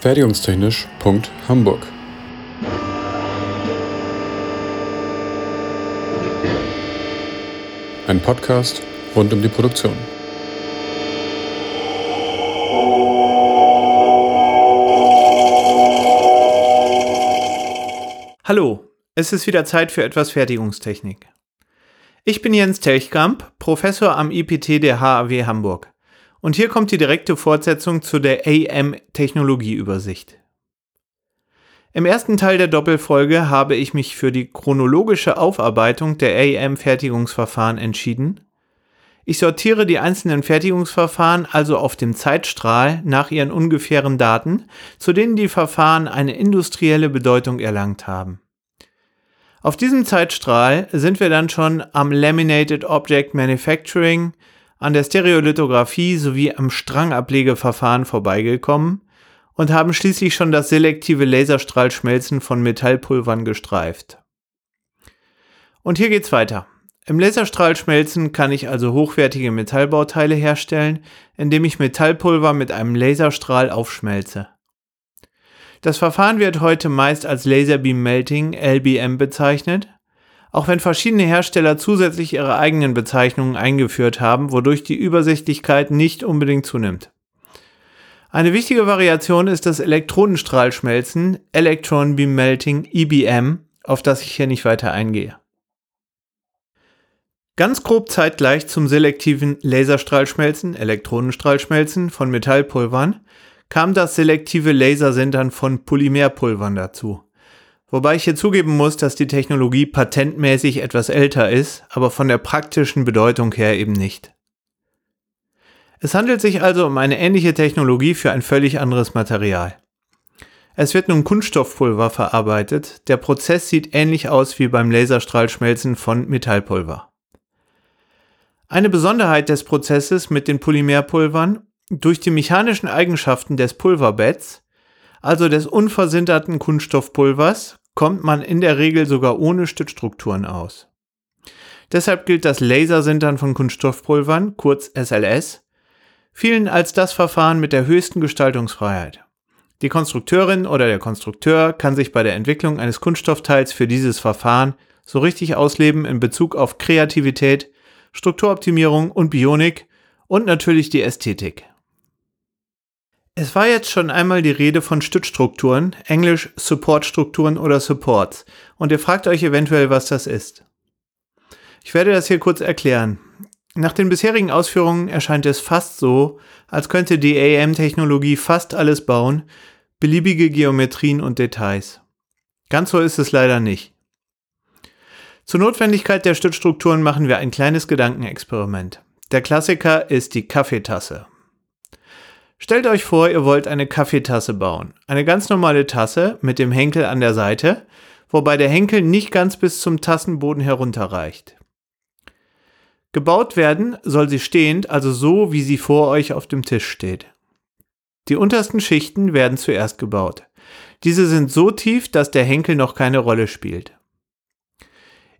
Fertigungstechnisch.hamburg Ein Podcast rund um die Produktion. Hallo, es ist wieder Zeit für etwas Fertigungstechnik. Ich bin Jens Telchkamp, Professor am IPT der HAW Hamburg. Und hier kommt die direkte Fortsetzung zu der AM-Technologieübersicht. Im ersten Teil der Doppelfolge habe ich mich für die chronologische Aufarbeitung der AM-Fertigungsverfahren entschieden. Ich sortiere die einzelnen Fertigungsverfahren also auf dem Zeitstrahl nach ihren ungefähren Daten, zu denen die Verfahren eine industrielle Bedeutung erlangt haben. Auf diesem Zeitstrahl sind wir dann schon am Laminated Object Manufacturing, an der Stereolithografie sowie am Strangablegeverfahren vorbeigekommen und haben schließlich schon das selektive Laserstrahlschmelzen von Metallpulvern gestreift. Und hier geht's weiter. Im Laserstrahlschmelzen kann ich also hochwertige Metallbauteile herstellen, indem ich Metallpulver mit einem Laserstrahl aufschmelze. Das Verfahren wird heute meist als Laserbeam Melting LBM bezeichnet auch wenn verschiedene Hersteller zusätzlich ihre eigenen Bezeichnungen eingeführt haben, wodurch die Übersichtlichkeit nicht unbedingt zunimmt. Eine wichtige Variation ist das Elektronenstrahlschmelzen, Electron Beam Melting, EBM, auf das ich hier nicht weiter eingehe. Ganz grob zeitgleich zum selektiven Laserstrahlschmelzen, Elektronenstrahlschmelzen von Metallpulvern kam das selektive Lasersintern von Polymerpulvern dazu. Wobei ich hier zugeben muss, dass die Technologie patentmäßig etwas älter ist, aber von der praktischen Bedeutung her eben nicht. Es handelt sich also um eine ähnliche Technologie für ein völlig anderes Material. Es wird nun Kunststoffpulver verarbeitet. Der Prozess sieht ähnlich aus wie beim Laserstrahlschmelzen von Metallpulver. Eine Besonderheit des Prozesses mit den Polymerpulvern durch die mechanischen Eigenschaften des Pulverbetts, also des unversinterten Kunststoffpulvers, kommt man in der Regel sogar ohne Stützstrukturen aus. Deshalb gilt das Lasersintern von Kunststoffpulvern, kurz SLS, vielen als das Verfahren mit der höchsten Gestaltungsfreiheit. Die Konstrukteurin oder der Konstrukteur kann sich bei der Entwicklung eines Kunststoffteils für dieses Verfahren so richtig ausleben in Bezug auf Kreativität, Strukturoptimierung und Bionik und natürlich die Ästhetik. Es war jetzt schon einmal die Rede von Stützstrukturen, englisch Supportstrukturen oder Supports, und ihr fragt euch eventuell, was das ist. Ich werde das hier kurz erklären. Nach den bisherigen Ausführungen erscheint es fast so, als könnte die AM-Technologie fast alles bauen, beliebige Geometrien und Details. Ganz so ist es leider nicht. Zur Notwendigkeit der Stützstrukturen machen wir ein kleines Gedankenexperiment. Der Klassiker ist die Kaffeetasse. Stellt euch vor, ihr wollt eine Kaffeetasse bauen. Eine ganz normale Tasse mit dem Henkel an der Seite, wobei der Henkel nicht ganz bis zum Tassenboden herunterreicht. Gebaut werden soll sie stehend, also so, wie sie vor euch auf dem Tisch steht. Die untersten Schichten werden zuerst gebaut. Diese sind so tief, dass der Henkel noch keine Rolle spielt.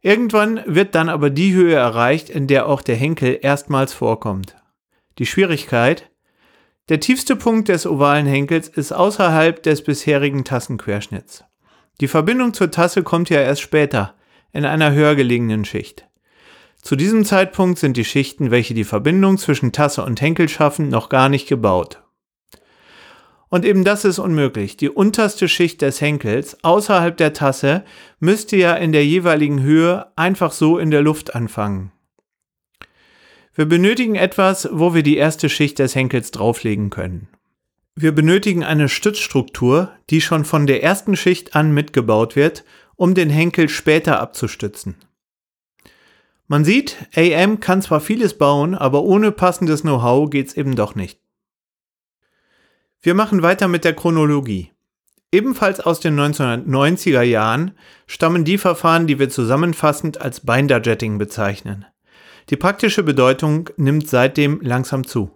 Irgendwann wird dann aber die Höhe erreicht, in der auch der Henkel erstmals vorkommt. Die Schwierigkeit, der tiefste Punkt des ovalen Henkels ist außerhalb des bisherigen Tassenquerschnitts. Die Verbindung zur Tasse kommt ja erst später, in einer höher gelegenen Schicht. Zu diesem Zeitpunkt sind die Schichten, welche die Verbindung zwischen Tasse und Henkel schaffen, noch gar nicht gebaut. Und eben das ist unmöglich. Die unterste Schicht des Henkels außerhalb der Tasse müsste ja in der jeweiligen Höhe einfach so in der Luft anfangen. Wir benötigen etwas, wo wir die erste Schicht des Henkels drauflegen können. Wir benötigen eine Stützstruktur, die schon von der ersten Schicht an mitgebaut wird, um den Henkel später abzustützen. Man sieht, AM kann zwar vieles bauen, aber ohne passendes Know-how geht's eben doch nicht. Wir machen weiter mit der Chronologie. Ebenfalls aus den 1990er Jahren stammen die Verfahren, die wir zusammenfassend als Binder-Jetting bezeichnen. Die praktische Bedeutung nimmt seitdem langsam zu.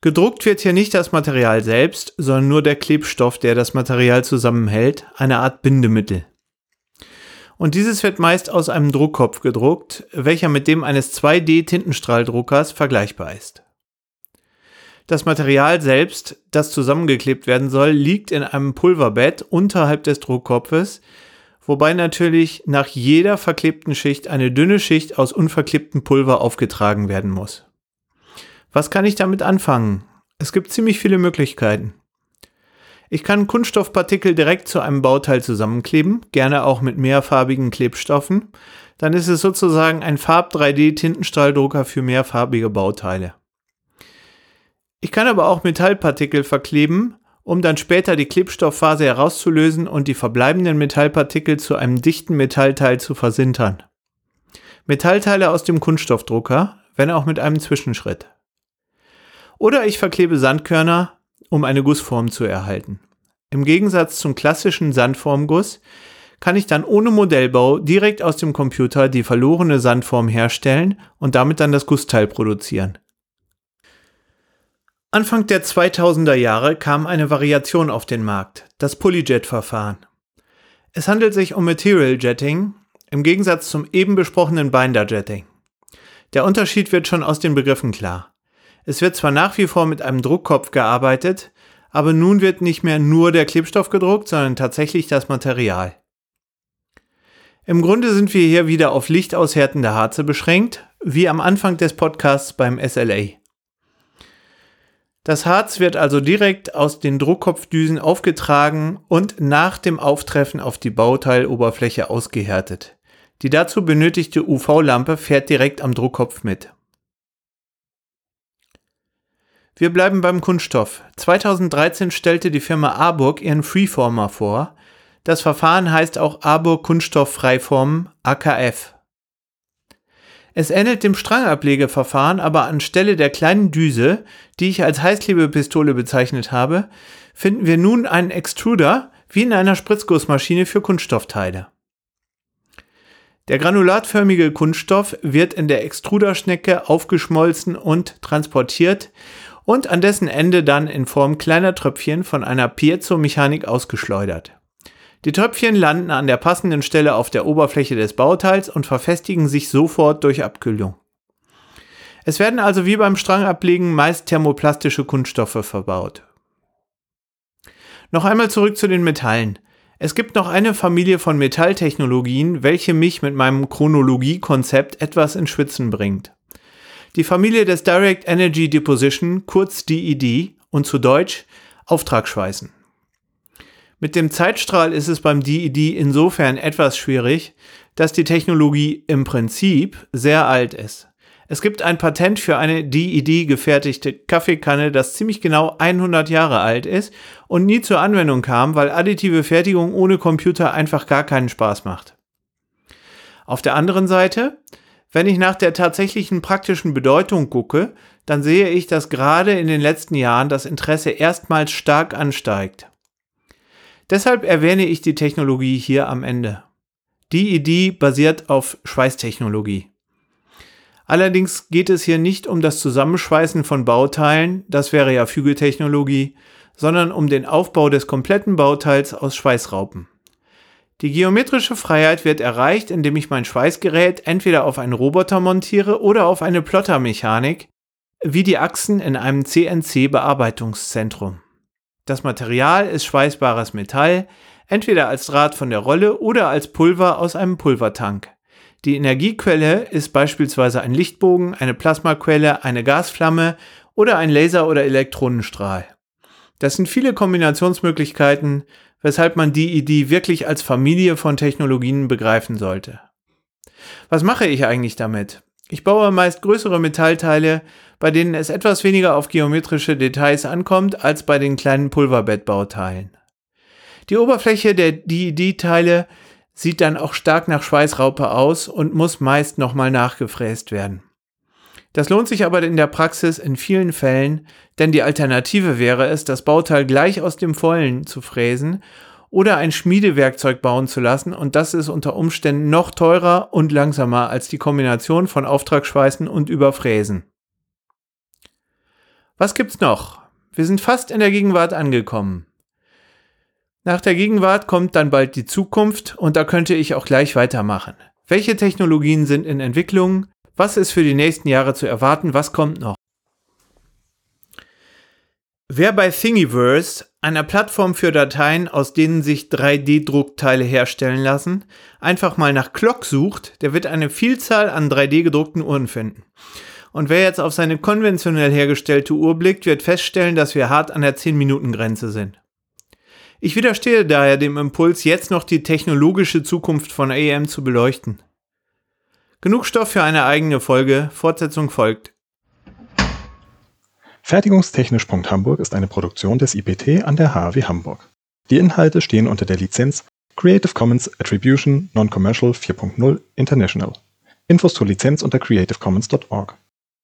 Gedruckt wird hier nicht das Material selbst, sondern nur der Klebstoff, der das Material zusammenhält, eine Art Bindemittel. Und dieses wird meist aus einem Druckkopf gedruckt, welcher mit dem eines 2D-Tintenstrahldruckers vergleichbar ist. Das Material selbst, das zusammengeklebt werden soll, liegt in einem Pulverbett unterhalb des Druckkopfes, wobei natürlich nach jeder verklebten Schicht eine dünne Schicht aus unverklebtem Pulver aufgetragen werden muss. Was kann ich damit anfangen? Es gibt ziemlich viele Möglichkeiten. Ich kann Kunststoffpartikel direkt zu einem Bauteil zusammenkleben, gerne auch mit mehrfarbigen Klebstoffen. Dann ist es sozusagen ein Farb-3D-Tintenstrahldrucker für mehrfarbige Bauteile. Ich kann aber auch Metallpartikel verkleben, um dann später die Klebstoffphase herauszulösen und die verbleibenden Metallpartikel zu einem dichten Metallteil zu versintern. Metallteile aus dem Kunststoffdrucker, wenn auch mit einem Zwischenschritt. Oder ich verklebe Sandkörner, um eine Gussform zu erhalten. Im Gegensatz zum klassischen Sandformguss kann ich dann ohne Modellbau direkt aus dem Computer die verlorene Sandform herstellen und damit dann das Gussteil produzieren. Anfang der 2000er Jahre kam eine Variation auf den Markt, das Polyjet-Verfahren. Es handelt sich um Material Jetting im Gegensatz zum eben besprochenen Binder Jetting. Der Unterschied wird schon aus den Begriffen klar. Es wird zwar nach wie vor mit einem Druckkopf gearbeitet, aber nun wird nicht mehr nur der Klebstoff gedruckt, sondern tatsächlich das Material. Im Grunde sind wir hier wieder auf lichtaushärtende Harze beschränkt, wie am Anfang des Podcasts beim SLA. Das Harz wird also direkt aus den Druckkopfdüsen aufgetragen und nach dem Auftreffen auf die Bauteiloberfläche ausgehärtet. Die dazu benötigte UV-Lampe fährt direkt am Druckkopf mit. Wir bleiben beim Kunststoff. 2013 stellte die Firma Arburg ihren Freeformer vor. Das Verfahren heißt auch Arburg Kunststoff Freiformen AKF. Es ähnelt dem Strangablegeverfahren, aber anstelle der kleinen Düse, die ich als Heißklebepistole bezeichnet habe, finden wir nun einen Extruder wie in einer Spritzgussmaschine für Kunststoffteile. Der granulatförmige Kunststoff wird in der Extruderschnecke aufgeschmolzen und transportiert und an dessen Ende dann in Form kleiner Tröpfchen von einer Piezo-Mechanik ausgeschleudert. Die Tröpfchen landen an der passenden Stelle auf der Oberfläche des Bauteils und verfestigen sich sofort durch Abkühlung. Es werden also wie beim Strangablegen meist thermoplastische Kunststoffe verbaut. Noch einmal zurück zu den Metallen. Es gibt noch eine Familie von Metalltechnologien, welche mich mit meinem Chronologie-Konzept etwas ins Schwitzen bringt. Die Familie des Direct Energy Deposition, kurz DED und zu Deutsch Auftragsschweißen. Mit dem Zeitstrahl ist es beim DED insofern etwas schwierig, dass die Technologie im Prinzip sehr alt ist. Es gibt ein Patent für eine DED gefertigte Kaffeekanne, das ziemlich genau 100 Jahre alt ist und nie zur Anwendung kam, weil additive Fertigung ohne Computer einfach gar keinen Spaß macht. Auf der anderen Seite, wenn ich nach der tatsächlichen praktischen Bedeutung gucke, dann sehe ich, dass gerade in den letzten Jahren das Interesse erstmals stark ansteigt. Deshalb erwähne ich die Technologie hier am Ende. DED basiert auf Schweißtechnologie. Allerdings geht es hier nicht um das Zusammenschweißen von Bauteilen, das wäre ja Fügeltechnologie, sondern um den Aufbau des kompletten Bauteils aus Schweißraupen. Die geometrische Freiheit wird erreicht, indem ich mein Schweißgerät entweder auf einen Roboter montiere oder auf eine Plottermechanik, wie die Achsen in einem CNC-Bearbeitungszentrum. Das Material ist schweißbares Metall, entweder als Draht von der Rolle oder als Pulver aus einem Pulvertank. Die Energiequelle ist beispielsweise ein Lichtbogen, eine Plasmaquelle, eine Gasflamme oder ein Laser- oder Elektronenstrahl. Das sind viele Kombinationsmöglichkeiten, weshalb man DED wirklich als Familie von Technologien begreifen sollte. Was mache ich eigentlich damit? Ich baue meist größere Metallteile, bei denen es etwas weniger auf geometrische Details ankommt als bei den kleinen Pulverbettbauteilen. Die Oberfläche der DED-Teile sieht dann auch stark nach Schweißraupe aus und muss meist nochmal nachgefräst werden. Das lohnt sich aber in der Praxis in vielen Fällen, denn die Alternative wäre es, das Bauteil gleich aus dem Vollen zu fräsen oder ein Schmiedewerkzeug bauen zu lassen und das ist unter Umständen noch teurer und langsamer als die Kombination von Auftragsschweißen und Überfräsen. Was gibt's noch? Wir sind fast in der Gegenwart angekommen. Nach der Gegenwart kommt dann bald die Zukunft und da könnte ich auch gleich weitermachen. Welche Technologien sind in Entwicklung? Was ist für die nächsten Jahre zu erwarten? Was kommt noch? Wer bei Thingiverse, einer Plattform für Dateien, aus denen sich 3D-Druckteile herstellen lassen, einfach mal nach Clock sucht, der wird eine Vielzahl an 3D-gedruckten Uhren finden. Und wer jetzt auf seine konventionell hergestellte Uhr blickt, wird feststellen, dass wir hart an der 10-Minuten-Grenze sind. Ich widerstehe daher dem Impuls, jetzt noch die technologische Zukunft von AM zu beleuchten. Genug Stoff für eine eigene Folge, Fortsetzung folgt. Fertigungstechnisch.hamburg ist eine Produktion des IPT an der HAW Hamburg. Die Inhalte stehen unter der Lizenz Creative Commons Attribution Non-Commercial 4.0 International. Infos zur Lizenz unter creativecommons.org.